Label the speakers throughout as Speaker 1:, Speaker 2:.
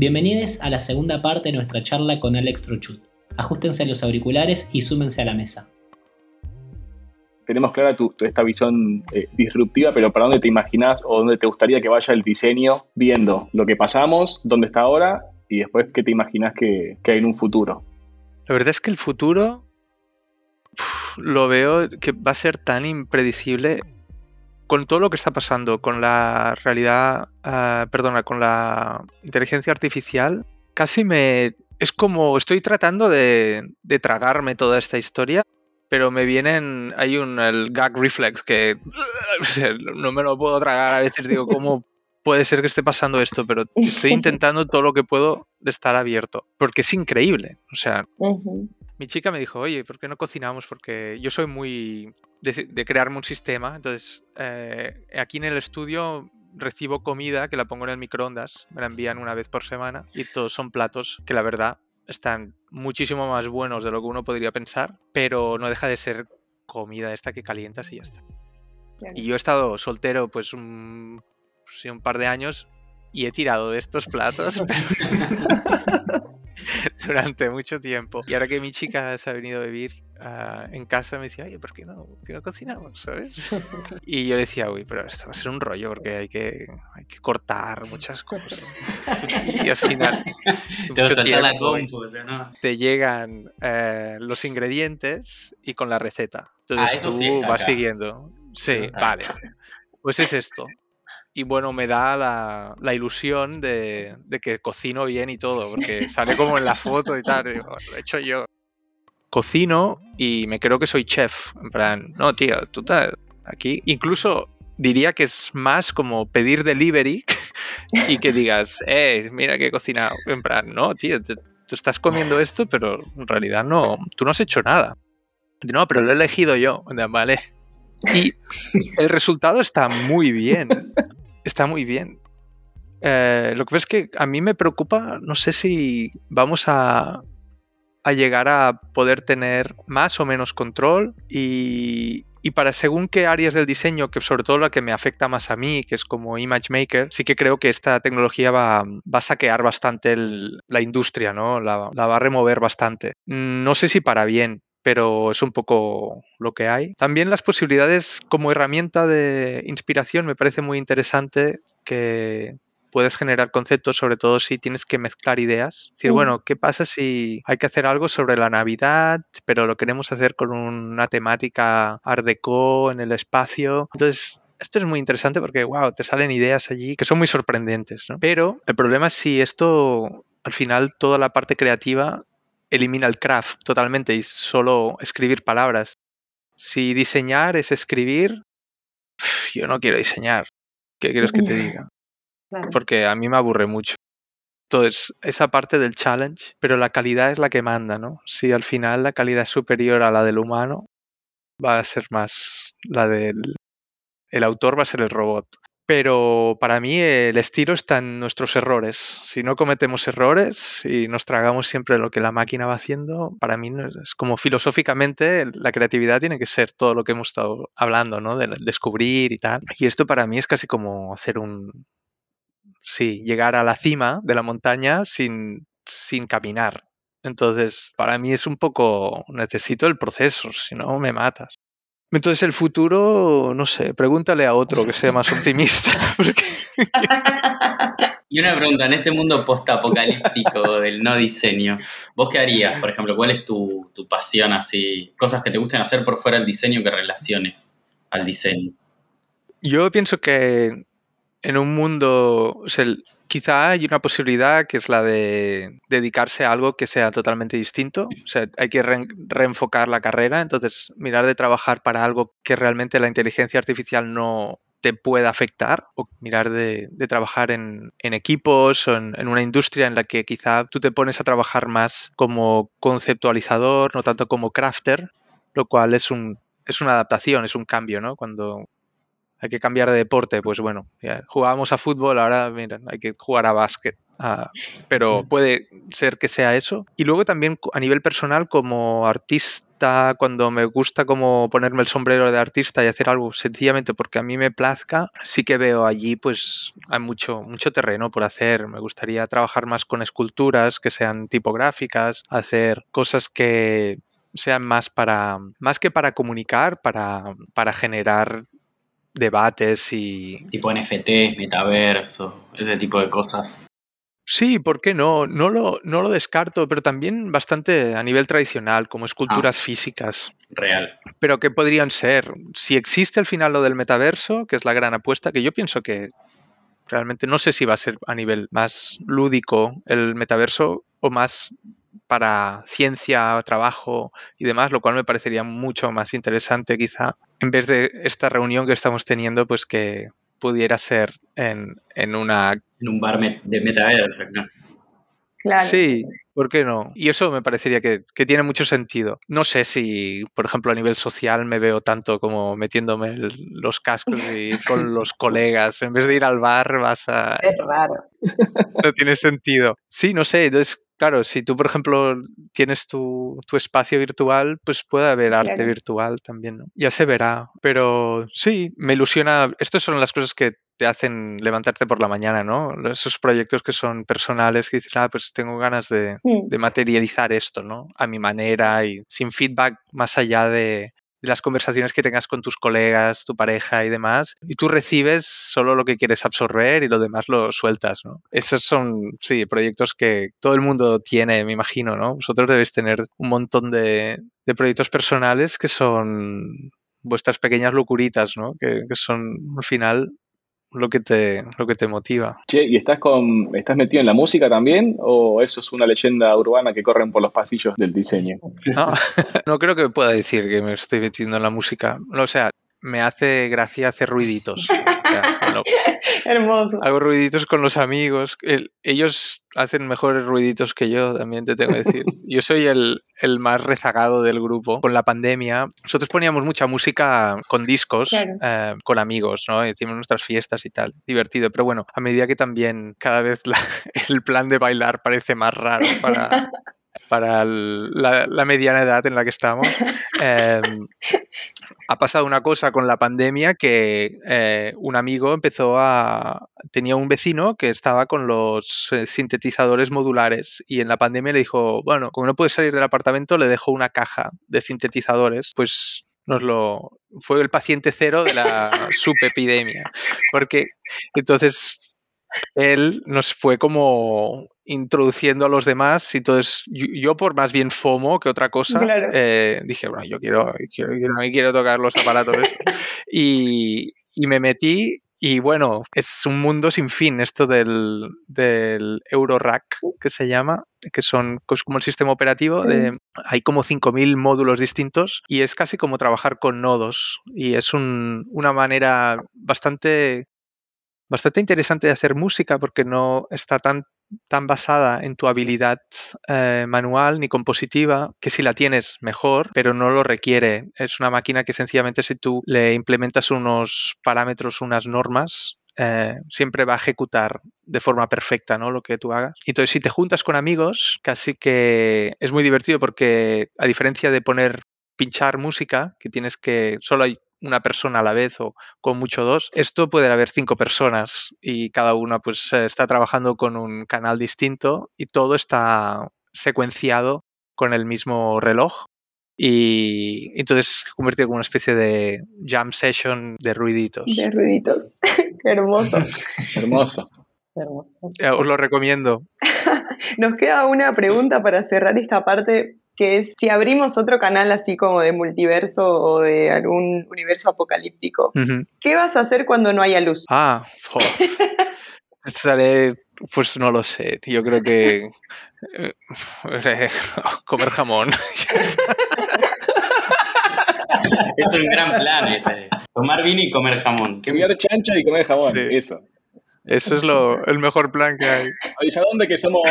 Speaker 1: Bienvenidos a la segunda parte de nuestra charla con Alex Trochut. Ajustense los auriculares y súmense a la mesa.
Speaker 2: Tenemos clara tu, esta visión eh, disruptiva, pero ¿para dónde te imaginas o dónde te gustaría que vaya el diseño viendo lo que pasamos, dónde está ahora y después qué te imaginas que, hay en un futuro?
Speaker 3: La verdad es que el futuro lo veo que va a ser tan impredecible con todo lo que está pasando con la realidad, ah, perdona, con la inteligencia artificial, casi me... Es como estoy tratando de, tragarme toda esta historia, pero me vienen, hay un el gag reflex que no me lo puedo tragar, a veces digo, ¿cómo puede ser que esté pasando esto? Pero estoy intentando todo lo que puedo de estar abierto, porque es increíble, o sea, mi chica me dijo, oye, ¿por qué no cocinamos? Porque yo soy muy de, crearme un sistema. Entonces, eh, aquí en el estudio recibo comida que la pongo en el microondas, me la envían una vez por semana y todos son platos que la verdad están muchísimo más buenos de lo que uno podría pensar, pero no deja de ser comida esta que calientas y ya está. Y yo he estado soltero pues un, un par de años y he tirado de estos platos. durante mucho tiempo. Y ahora que mi chica se ha venido a vivir ah, en casa, me decía, oye, ¿por qué no, no cocinamos? ¿Sabes? y yo decía, uy, pero esto va a ser un rollo porque hay que, hay que cortar muchas cosas. y al final,
Speaker 1: te, la compu, ¿no?
Speaker 3: te llegan eh, los ingredientes y con la receta. Entonces ah, tú vas siguiendo. Sí, vale. Pues es esto y bueno, me da la, ilusión de, que cocino bien y todo, porque sale como en la foto y tal, lo he hecho yo. Cocino y me creo que soy chef, en plan, no, tío, tú estás aquí. Incluso diría que es más como pedir delivery y que digas, eh, mira que he cocinado. En plan, no, tío, tú, estás comiendo esto, pero en realidad no, tú no has hecho nada. No, pero lo he elegido yo, vale. Y el resultado está muy bien está muy bien. Eh, lo que pasa es que a mí me preocupa, no sé si vamos a, llegar a poder tener más o menos control y, para según qué áreas del diseño, que sobre todo la que me afecta más a mí, que es como Image Maker, sí que creo que esta tecnología va, a saquear bastante la industria, ¿no? La, va a remover bastante. No sé si para bien, pero es un poco lo que hay. También las posibilidades como herramienta de inspiración me parece muy interesante que puedes generar conceptos, sobre todo si tienes que mezclar ideas. Es decir, bueno, ¿qué pasa si hay que hacer algo sobre la Navidad, pero lo queremos hacer con una temática art deco en el espacio? Entonces, esto es muy interesante porque, wow, te salen ideas allí que son muy sorprendentes, ¿no? Pero el problema es si esto, al final, toda la parte creativa elimina el craft totalmente y solo escribir palabras. Si diseñar es escribir, yo no quiero diseñar. ¿Qué quieres que te diga? Porque a mí me aburre mucho. Entonces, esa parte del challenge, pero la calidad es la que manda, ¿no? Si al final la calidad es superior a la del humano, va a ser más la del... El autor va a ser el robot. Pero para mí el estilo está en nuestros errores. Si no cometemos errores y nos tragamos siempre lo que la máquina va haciendo, para mí es como filosóficamente la creatividad tiene que ser todo lo que hemos estado hablando, ¿no? De descubrir y tal. Y esto para mí es casi como hacer un... Sí, llegar a la cima de la montaña sin, sin caminar. Entonces, para mí es un poco, necesito el proceso, si no me matas. Entonces el futuro, no sé, pregúntale a otro que sea más optimista.
Speaker 1: y una pregunta, en ese mundo post-apocalíptico del no diseño, ¿vos qué harías, por ejemplo? ¿Cuál es tu, tu, pasión así? Cosas que te gusten hacer por fuera del diseño que relaciones al diseño.
Speaker 3: Yo pienso que en un mundo, o sea, quizá hay una posibilidad que es la de dedicarse a algo que sea totalmente distinto. O sea, hay que reenfocar la carrera, entonces mirar de trabajar para algo que realmente la inteligencia artificial no te pueda afectar o mirar de, trabajar en, equipos o en, en, una industria en la que quizá tú te pones a trabajar más como conceptualizador, no tanto como crafter, lo cual es un, es una adaptación, es un cambio, ¿no? Cuando, hay que cambiar de deporte, pues bueno, jugábamos a fútbol, ahora miren, hay que jugar a básquet. Ah, pero puede ser que sea eso. Y luego también a nivel personal, como artista, cuando me gusta como ponerme el sombrero de artista y hacer algo sencillamente porque a mí me plazca, sí que veo allí pues hay mucho, mucho terreno por hacer. Me gustaría trabajar más con esculturas que sean tipográficas, hacer cosas que sean más para, más que para comunicar, para, para generar debates y...
Speaker 1: Tipo NFT, metaverso, ese tipo de cosas.
Speaker 3: Sí, ¿por qué no? No lo, no lo descarto, pero también bastante a nivel tradicional, como esculturas ah. físicas.
Speaker 1: Real.
Speaker 3: Pero ¿qué podrían ser? Si existe al final lo del metaverso, que es la gran apuesta, que yo pienso que realmente no sé si va a ser a nivel más lúdico el metaverso o más para ciencia, trabajo y demás, lo cual me parecería mucho más interesante quizá, en vez de esta reunión que estamos teniendo, pues que pudiera ser en, en una...
Speaker 1: En un bar de metaverso,
Speaker 4: Claro.
Speaker 3: Sí, ¿por qué no? Y eso me parecería que, que, tiene mucho sentido. No sé si, por ejemplo, a nivel social me veo tanto como metiéndome los cascos y con los colegas. En vez de ir al bar vas a...
Speaker 4: Es raro.
Speaker 3: No tiene sentido. Sí, no sé. Entonces, claro, si tú, por ejemplo, tienes tu, espacio virtual, pues puede haber arte virtual también, ¿no? Ya se verá. Pero sí, me ilusiona. Estas son las cosas que te hacen levantarte por la mañana, ¿no? Esos proyectos que son personales, que dices, ah, pues tengo ganas de, de materializar esto, ¿no? A mi manera y sin feedback más allá de, las conversaciones que tengas con tus colegas, tu pareja y demás, y tú recibes solo lo que quieres absorber y lo demás lo sueltas, ¿no? Esos son, sí, proyectos que todo el mundo tiene, me imagino, ¿no? Vosotros debéis tener un montón de, de proyectos personales que son vuestras pequeñas locuritas, ¿no? Que, que son al final lo que te, lo que te motiva.
Speaker 2: Che, ¿y estás con estás metido en la música también? ¿O eso es una leyenda urbana que corren por los pasillos del diseño?
Speaker 3: No, no creo que pueda decir que me estoy metiendo en la música. O sea, me hace gracia hacer ruiditos.
Speaker 4: Hermoso.
Speaker 3: Hago ruiditos con los amigos. ellos hacen mejores ruiditos que yo, también te tengo que decir. Yo soy el, más rezagado del grupo. Con la pandemia, nosotros poníamos mucha música con discos, eh, con amigos, ¿no? Hicimos nuestras fiestas y tal. Divertido. Pero bueno, a medida que también cada vez el plan de bailar parece más raro para, para la, mediana edad en la que estamos, em, ha pasado una cosa con la pandemia que eh, un amigo empezó a... tenía un vecino que estaba con los eh, sintetizadores modulares y en la pandemia le dijo, bueno, como no puede salir del apartamento, le dejo una caja de sintetizadores, pues nos lo... fue el paciente cero de la subepidemia, porque entonces él nos fue como introduciendo a los demás y entonces yo, por más bien FOMO que otra cosa eh, dije bueno yo quiero quiero, quiero tocar los aparatos y, y, me metí y bueno es un mundo sin fin esto del, del Eurorack que se llama que son como el sistema operativo de hay como 5000 módulos distintos y es casi como trabajar con nodos y es un, una manera bastante bastante interesante de hacer música porque no está tan, tan basada en tu habilidad eh, manual ni compositiva, que si la tienes mejor, pero no lo requiere. Es una máquina que sencillamente si tú le implementas unos parámetros, unas normas, eh, siempre va a ejecutar de forma perfecta ¿no? lo que tú hagas. Entonces, si te juntas con amigos, casi que es muy divertido porque a diferencia de poner pinchar música, que tienes que, solo hay una persona a la vez o con mucho dos, esto puede haber cinco personas y cada una pues eh, está trabajando con un canal distinto y todo está secuenciado con el mismo reloj y entonces convertido en una especie de jam session de ruiditos.
Speaker 4: De ruiditos. Hermoso.
Speaker 2: hermoso.
Speaker 4: Hermoso.
Speaker 3: Os lo recomiendo.
Speaker 4: Nos queda una pregunta para cerrar esta parte que es si abrimos otro canal así como de multiverso o de algún universo apocalíptico, ¿qué vas a hacer cuando no haya luz?
Speaker 3: Ah, estaré, pues no lo sé, yo creo que eh, comer jamón.
Speaker 1: es un gran plan ese. Tomar vino y comer jamón.
Speaker 2: Comer chancho y comer jamón, eso.
Speaker 3: Eso es lo, el mejor plan que hay.
Speaker 2: Avisa dónde que somos.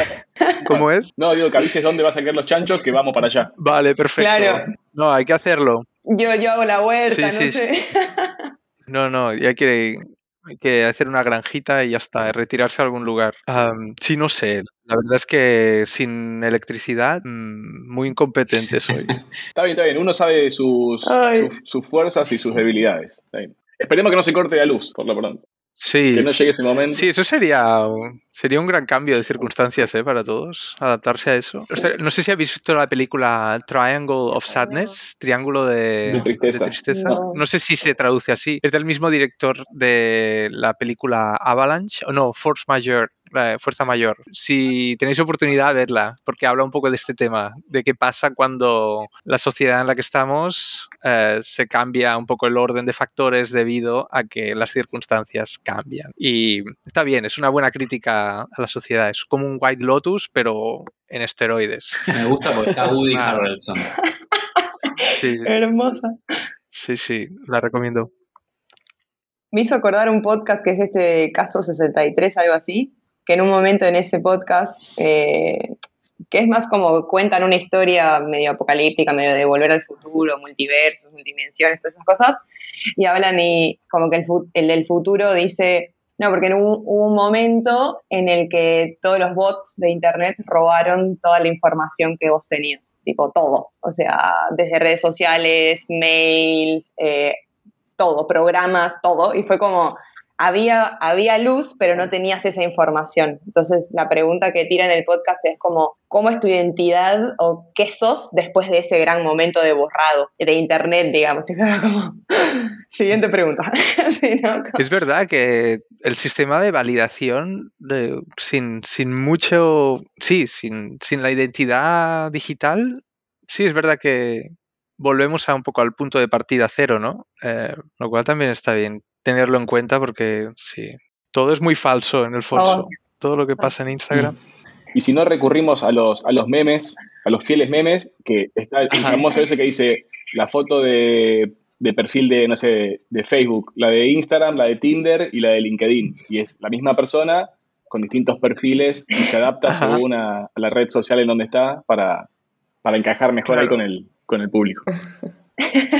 Speaker 3: ¿Cómo es?
Speaker 2: No, digo que avises dónde vas a quedar los chanchos que vamos para allá.
Speaker 3: Vale, perfecto. Claro. No, hay que hacerlo.
Speaker 4: Yo, yo hago la huerta, no sé.
Speaker 3: No, no, hay que, hay que hacer una granjita y ya está, retirarse a algún lugar. sí, no sé. La verdad es que sin electricidad, mm, muy incompetente soy.
Speaker 2: está bien, está bien. Uno sabe sus, sus, fuerzas y sus debilidades. Esperemos que no se corte la luz, por lo pronto.
Speaker 3: Sí.
Speaker 2: Que no llegue ese momento.
Speaker 3: Sí, eso sería, sería un gran cambio de circunstancias ¿eh? para todos, adaptarse a eso. No sé si habéis visto la película Triangle of Sadness, Triángulo de, Tristeza. No. sé si se traduce así. Es del mismo director de la película Avalanche, o no, Force Majeure, Fuerza Mayor. Si tenéis oportunidad, verla, porque habla un poco de este tema, de qué pasa cuando la sociedad en la que estamos eh, se cambia un poco el orden de factores debido a que las circunstancias cambian. Y está bien, es una buena crítica a la sociedad. Es como un White Lotus, pero en esteroides.
Speaker 1: Me gusta porque está Woody Harrelson.
Speaker 4: Sí, Hermosa.
Speaker 3: Sí, sí, la recomiendo.
Speaker 4: Me hizo acordar un podcast que es este caso 63, algo así, que en un momento en ese podcast, eh, que es más como cuentan una historia medio apocalíptica, medio de volver al futuro, multiversos, multidimensiones, todas esas cosas, y hablan y como que el, del futuro dice, no, porque hubo, un momento en el que todos los bots de Internet robaron toda la información que vos tenías, tipo todo, o sea, desde redes sociales, mails, eh, todo, programas, todo, y fue como, había, había luz, pero no tenías esa información. Entonces, la pregunta que tira en el podcast es como, ¿cómo es tu identidad o qué sos después de ese gran momento de borrado de Internet, digamos? Y siguiente pregunta.
Speaker 3: Es verdad que el sistema de validación, sin, sin mucho, sí, sin, sin la identidad digital, sí, es verdad que, volvemos a un poco al punto de partida cero, ¿no? Eh, lo cual también está bien tenerlo en cuenta porque sí, todo es muy falso en el fondo. Todo lo que pasa en Instagram.
Speaker 2: Y si no recurrimos a los, a los memes, a los fieles memes, que está el famoso ese que dice la foto de, perfil de, no sé, de Facebook, la de Instagram, la de Tinder y la de LinkedIn. Y es la misma persona con distintos perfiles y se adapta según a, la red social en donde está para, encajar mejor ahí con el, con el público.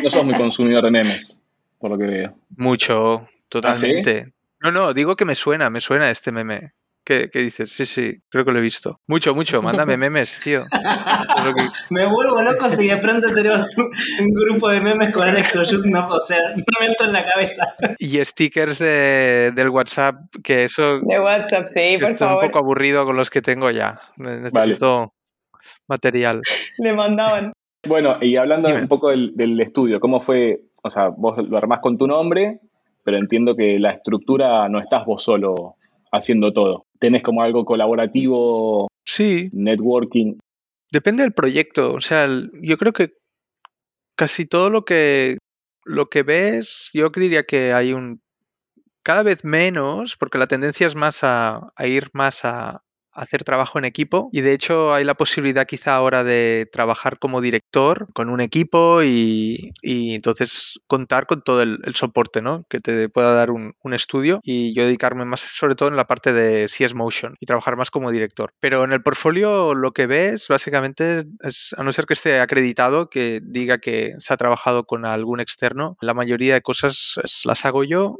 Speaker 2: No sos muy consumidor de memes por lo que veo.
Speaker 3: Mucho, ¿Ah, totalmente. No, no, digo que me suena, me suena este meme. ¿Qué, dices? Sí, sí, creo que lo he visto. Mucho, mucho. Mándame memes, tío.
Speaker 5: Me vuelvo loco si de pronto tenemos un, grupo de memes con Electroshock, no, o sea, no me entro en la cabeza.
Speaker 3: Y stickers del WhatsApp, que eso.
Speaker 4: De WhatsApp, sí, por favor.
Speaker 3: un poco aburrido con los que tengo ya. Necesito material.
Speaker 4: Le mandaban.
Speaker 2: Bueno, y hablando un poco del, del estudio, ¿cómo fue o sea, vos lo armás con tu nombre, pero entiendo que la estructura no estás vos solo haciendo todo. Tenés como algo colaborativo,
Speaker 3: sí.
Speaker 2: networking.
Speaker 3: Depende del proyecto. O sea, yo creo que casi todo lo que, lo que ves, yo diría que hay un cada vez menos, porque la tendencia es más a ir más a, hacer trabajo en equipo y de hecho hay la posibilidad quizá ahora de trabajar como director con un equipo y, entonces contar con todo el, soporte ¿no? que te pueda dar un, estudio y yo dedicarme más sobre todo en la parte de CS Motion y trabajar más como director. Pero en el portfolio lo que ves básicamente es, a no ser que esté acreditado, que diga que se ha trabajado con algún externo, la mayoría de cosas las hago yo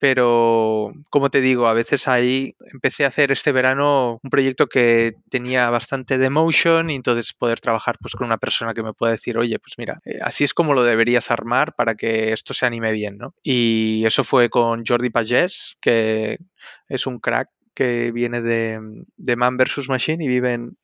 Speaker 3: pero como te digo, a veces ahí empecé a hacer este verano un proyecto que tenía bastante de motion y entonces poder trabajar pues con una persona que me pueda decir, oye, pues mira, eh, así es como lo deberías armar para que esto se anime bien, ¿no? Y eso fue con Jordi Pagés, que es un crack que viene de, de Man vs. Machine y vive en,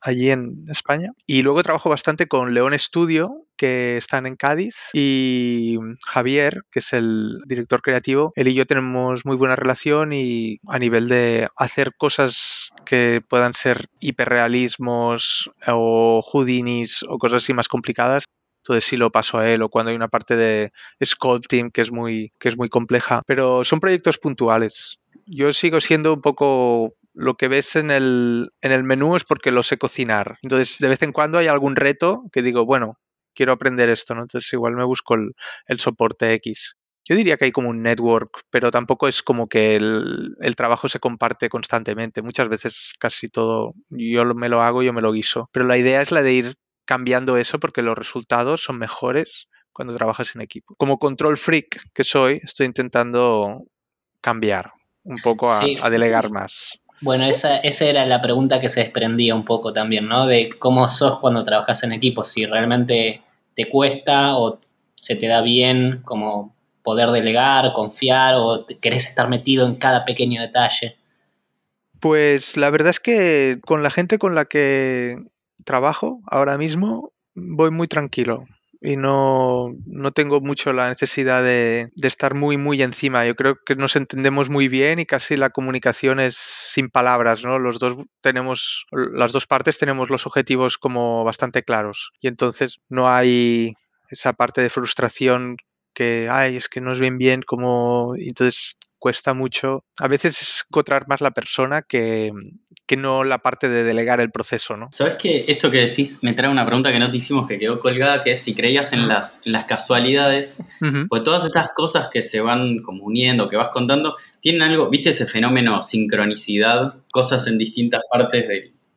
Speaker 3: allí en España. Y luego trabajo bastante con León Studio, que están en Cádiz, y Javier, que es el director creativo. Él y yo tenemos muy buena relación y a nivel de hacer cosas que puedan ser hiperrealismos o Houdinis o cosas así más complicadas, entonces sí lo paso a él o cuando hay una parte de sculpting que es muy que es muy compleja pero son proyectos puntuales yo sigo siendo un poco lo que ves en el, en el menú es porque lo sé cocinar. Entonces, de vez en cuando hay algún reto que digo, bueno, quiero aprender esto, ¿no? Entonces, igual me busco el, soporte X. Yo diría que hay como un network, pero tampoco es como que el, trabajo se comparte constantemente. Muchas veces casi todo yo me lo hago, yo me lo guiso. Pero la idea es la de ir cambiando eso porque los resultados son mejores cuando trabajas en equipo. Como control freak que soy, estoy intentando cambiar un poco a, delegar más.
Speaker 6: Bueno, esa, esa, era la pregunta que se desprendía un poco también, ¿no? De cómo sos cuando trabajas en equipo, si realmente te cuesta o se te da bien como poder delegar, confiar o querés estar metido en cada pequeño detalle.
Speaker 3: Pues la verdad es que con la gente con la que trabajo ahora mismo voy muy tranquilo y no, tengo mucho la necesidad de, estar muy, muy encima. Yo creo que nos entendemos muy bien y casi la comunicación es sin palabras, ¿no? Los dos tenemos, las dos partes tenemos los objetivos como bastante claros y entonces no hay esa parte de frustración que, ay, es que no es bien bien, como, entonces cuesta mucho. A veces encontrar más la persona que, no la parte de delegar el proceso, ¿no?
Speaker 1: ¿Sabes que esto que decís me trae una pregunta que no te hicimos que quedó colgada, que es si creías en las, las casualidades, pues todas estas cosas que se van como uniendo, que vas contando, tienen algo, viste ese fenómeno sincronicidad, cosas en distintas partes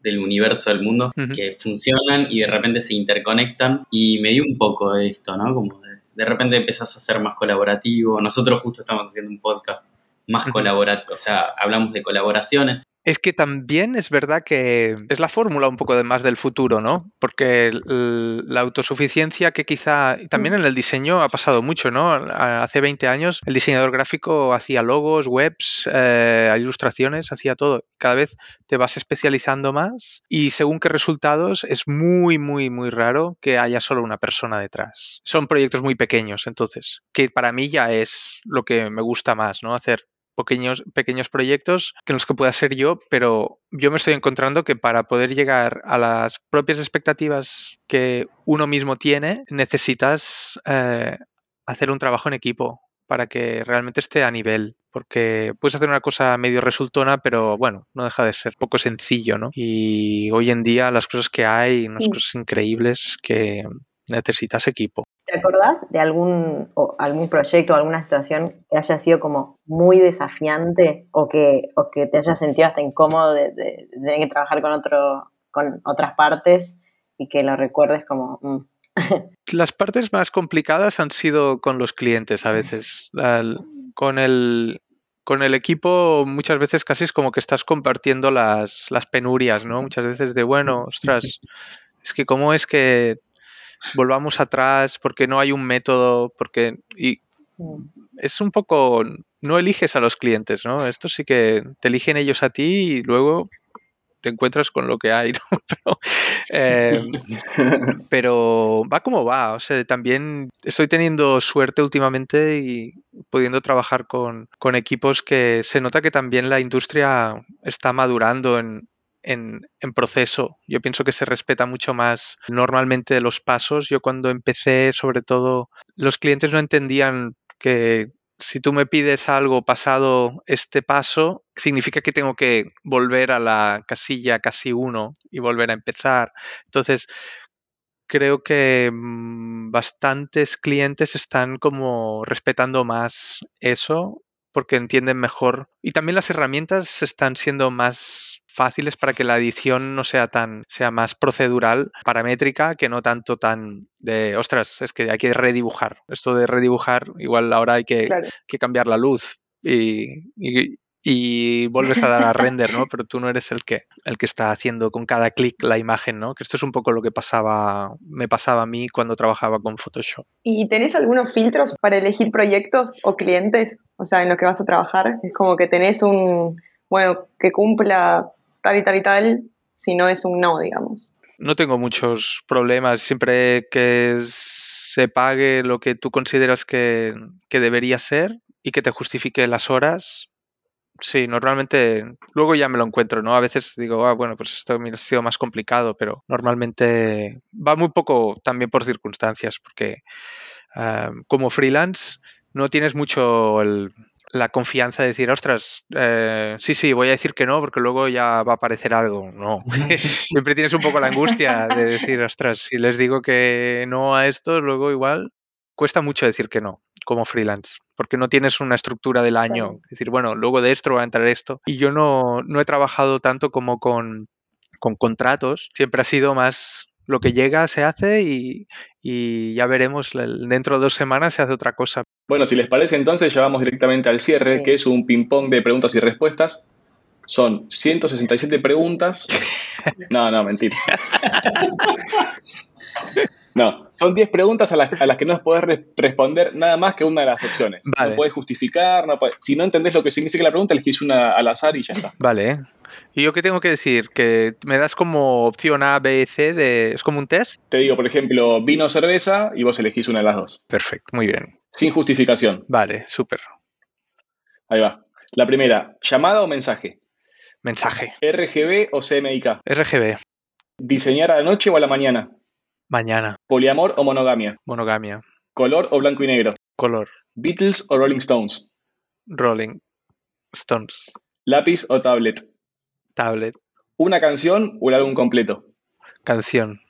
Speaker 1: del universo, del mundo, que funcionan y de repente se interconectan. Y me dio un poco de esto, ¿no? Como de, de repente empezás a ser más colaborativo. Nosotros justo estamos haciendo un podcast más colaborativo, o sea, hablamos de colaboraciones.
Speaker 3: Es que también es verdad que es la fórmula un poco de más del futuro, ¿no? Porque la autosuficiencia que quizá también en el diseño ha pasado mucho, ¿no? Hace 20 años el diseñador gráfico hacía logos, webs, eh, ilustraciones, hacía todo. Cada vez te vas especializando más y según qué resultados es muy, muy, muy raro que haya solo una persona detrás. Son proyectos muy pequeños, entonces, que para mí ya es lo que me gusta más, ¿no? Hacer pequeños, pequeños proyectos que los que pueda ser yo, pero yo me estoy encontrando que para poder llegar a las propias expectativas que uno mismo tiene, necesitas eh, hacer un trabajo en equipo para que realmente esté a nivel. Porque puedes hacer una cosa medio resultona, pero bueno, no deja de ser poco sencillo, ¿no? Y hoy en día las cosas que hay, unas cosas increíbles que necesitas equipo.
Speaker 7: ¿Te acordás de algún, algún proyecto o alguna situación que haya sido como muy desafiante o que, o que te haya sentido hasta incómodo de, tener que trabajar con, otro, con otras partes y que lo recuerdes como... Mm?
Speaker 3: Las partes más complicadas han sido con los clientes a veces. con el, con el equipo muchas veces casi es como que estás compartiendo las, las penurias, ¿no? Muchas veces de, bueno, ostras, es que cómo es que volvamos atrás porque no hay un método, porque... Y es un poco... No eliges a los clientes, ¿no? Esto sí que te eligen ellos a ti y luego te encuentras con lo que hay, ¿no? Em, pero, va como va. O sea, también estoy teniendo suerte últimamente y pudiendo trabajar con, con equipos que se nota que también la industria está madurando en, en, proceso. Yo pienso que se respeta mucho más normalmente los pasos. Yo cuando empecé, sobre todo, los clientes no entendían que si tú me pides algo pasado este paso, significa que tengo que volver a la casilla casi uno y volver a empezar. Entonces, creo que mm, bastantes clientes están como respetando más eso porque entienden mejor. Y también las herramientas están siendo más fáciles para que la edición no sea tan, sea más procedural, paramétrica, que no tanto tan de, ostras, es que hay que redibujar. Esto de redibujar, igual ahora hay que, que cambiar la luz. Y, y vuelves a dar a render, ¿no? Pero tú no eres el que, el que está haciendo con cada clic la imagen, ¿no? Que esto es un poco lo que pasaba, me pasaba a mí cuando trabajaba con Photoshop.
Speaker 4: ¿Y tenés algunos filtros para elegir proyectos o clientes? O sea, en los que vas a trabajar. Es como que tenés un, bueno, que cumpla tal y tal y tal, si no es un no, digamos.
Speaker 3: No tengo muchos problemas. Siempre que se pague lo que tú consideras que, que debería ser y que te justifique las horas, Sí, normalmente luego ya me lo encuentro, ¿no? A veces digo, ah, bueno, pues esto ha sido más complicado, pero normalmente va muy poco también por circunstancias, porque ah, como freelance no tienes mucho la confianza de decir, ostras, eh, sí, sí, voy a decir que no, porque luego ya va a aparecer algo. No. Siempre tienes un poco la angustia de decir, ostras, si les digo que no a esto, luego igual cuesta mucho decir que no como freelance, porque no tienes una estructura del año. Es decir, bueno, luego de esto va a entrar esto. Y yo no, no he trabajado tanto como con, con contratos, siempre ha sido más lo que llega se hace y, ya veremos, dentro de dos semanas se hace otra cosa.
Speaker 2: Bueno, si les parece entonces ya vamos directamente al cierre, que es un ping-pong de preguntas y respuestas. Son 167 preguntas. No, no, mentira. No, son 10 preguntas a las, que no podés responder nada más que una de las opciones. No puedes justificar, no si no entendés lo que significa la pregunta, elegís una al azar y ya está.
Speaker 3: Vale. ¿Y yo qué tengo que decir? ¿Que me das como opción A, B, C? De... ¿Es como un test?
Speaker 2: Te digo, por ejemplo, vino o cerveza y vos elegís una de las dos.
Speaker 3: Perfecto, muy bien.
Speaker 2: Sin justificación.
Speaker 3: Vale, súper.
Speaker 2: Ahí va. La primera, ¿llamada o mensaje?
Speaker 3: Mensaje.
Speaker 2: ¿RGB o CMYK?
Speaker 3: RGB.
Speaker 2: ¿Diseñar a la noche o a la mañana?
Speaker 3: Mañana.
Speaker 2: ¿Poliamor o monogamia?
Speaker 3: Monogamia.
Speaker 2: ¿Color o blanco y negro?
Speaker 3: Color.
Speaker 2: ¿Beatles o Rolling Stones?
Speaker 3: Rolling Stones.
Speaker 2: ¿Lápiz o tablet?
Speaker 3: Tablet.
Speaker 2: ¿Una canción o el álbum completo?
Speaker 3: Canción.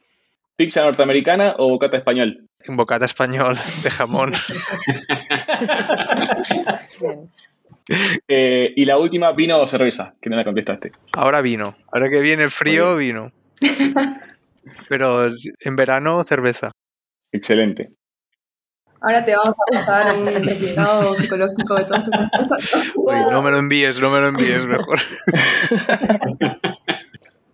Speaker 2: ¿Pizza norteamericana o bocata español?
Speaker 3: Bocata español de jamón.
Speaker 2: Eh, y la última, vino o cerveza, que no la contestaste.
Speaker 3: Ahora vino. Ahora que viene el frío, vino. Pero en verano, cerveza.
Speaker 2: Excelente.
Speaker 8: Ahora te vamos a pasar un resultado psicológico de todas tus respuestas.
Speaker 3: no me lo envíes, no me lo envíes mejor.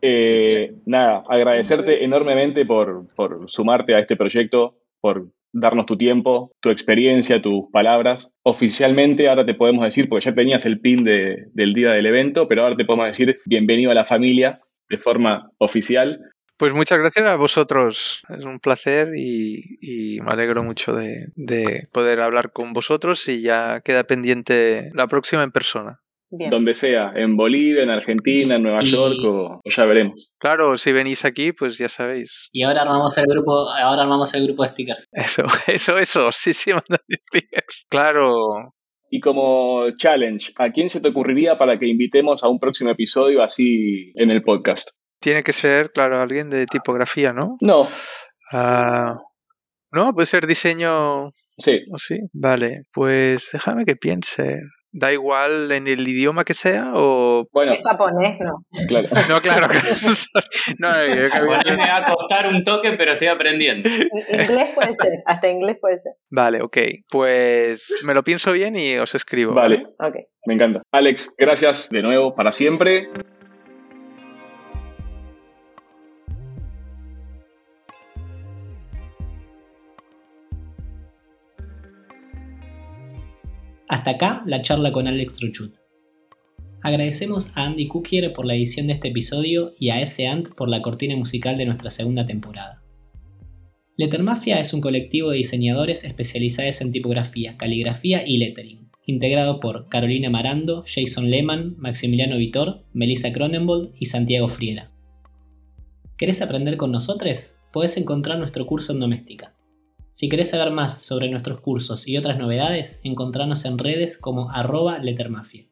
Speaker 2: Eh, nada, agradecerte enormemente por, sumarte a este proyecto, por darnos tu tiempo, tu experiencia, tus palabras. Oficialmente ahora te podemos decir, porque ya tenías el pin del día del evento, pero ahora te podemos decir bienvenido a la familia de forma oficial.
Speaker 3: Pues muchas gracias a vosotros. Es un placer y, me alegro mucho de, poder hablar con vosotros y ya queda pendiente la próxima en persona.
Speaker 2: Donde sea, en Bolivia, en Argentina, en Nueva York o, ya veremos.
Speaker 3: Claro, si venís aquí, pues ya sabéis.
Speaker 6: Y ahora armamos el grupo, ahora armamos el grupo de stickers.
Speaker 3: Eso, eso, eso, sí, sí, stickers. Claro.
Speaker 2: Y como challenge, ¿a quién se te ocurriría para que invitemos a un próximo episodio así en el podcast?
Speaker 3: Tiene que ser, claro, alguien de tipografía, ¿no?
Speaker 2: No.
Speaker 3: Ah, no, puede ser diseño.
Speaker 2: Sí.
Speaker 3: ¿O sí? Vale, pues déjame que piense. Da igual en el idioma que sea o.
Speaker 7: Bueno. Es japonés, ¿no?
Speaker 2: Claro.
Speaker 3: No, claro.
Speaker 1: no, me va a costar un toque, pero estoy aprendiendo.
Speaker 7: Inglés puede ser, hasta inglés puede ser.
Speaker 3: Vale, ok. Pues me lo pienso bien y os escribo.
Speaker 2: Vale.
Speaker 7: ¿vale? Ok.
Speaker 2: Me encanta. Alex, gracias de nuevo para siempre.
Speaker 6: Hasta acá la charla con Alex Truchut. Agradecemos a Andy Cookier por la edición de este episodio y a S. Ant por la cortina musical de nuestra segunda temporada. Lettermafia es un colectivo de diseñadores especializados en tipografía, caligrafía y lettering, integrado por Carolina Marando, Jason Lehman, Maximiliano Vitor, Melissa Cronenbold y Santiago Friera. ¿Querés aprender con nosotros? Podés encontrar nuestro curso en Doméstica. Si querés saber más sobre nuestros cursos y otras novedades, encontranos en redes como arroba lettermafia.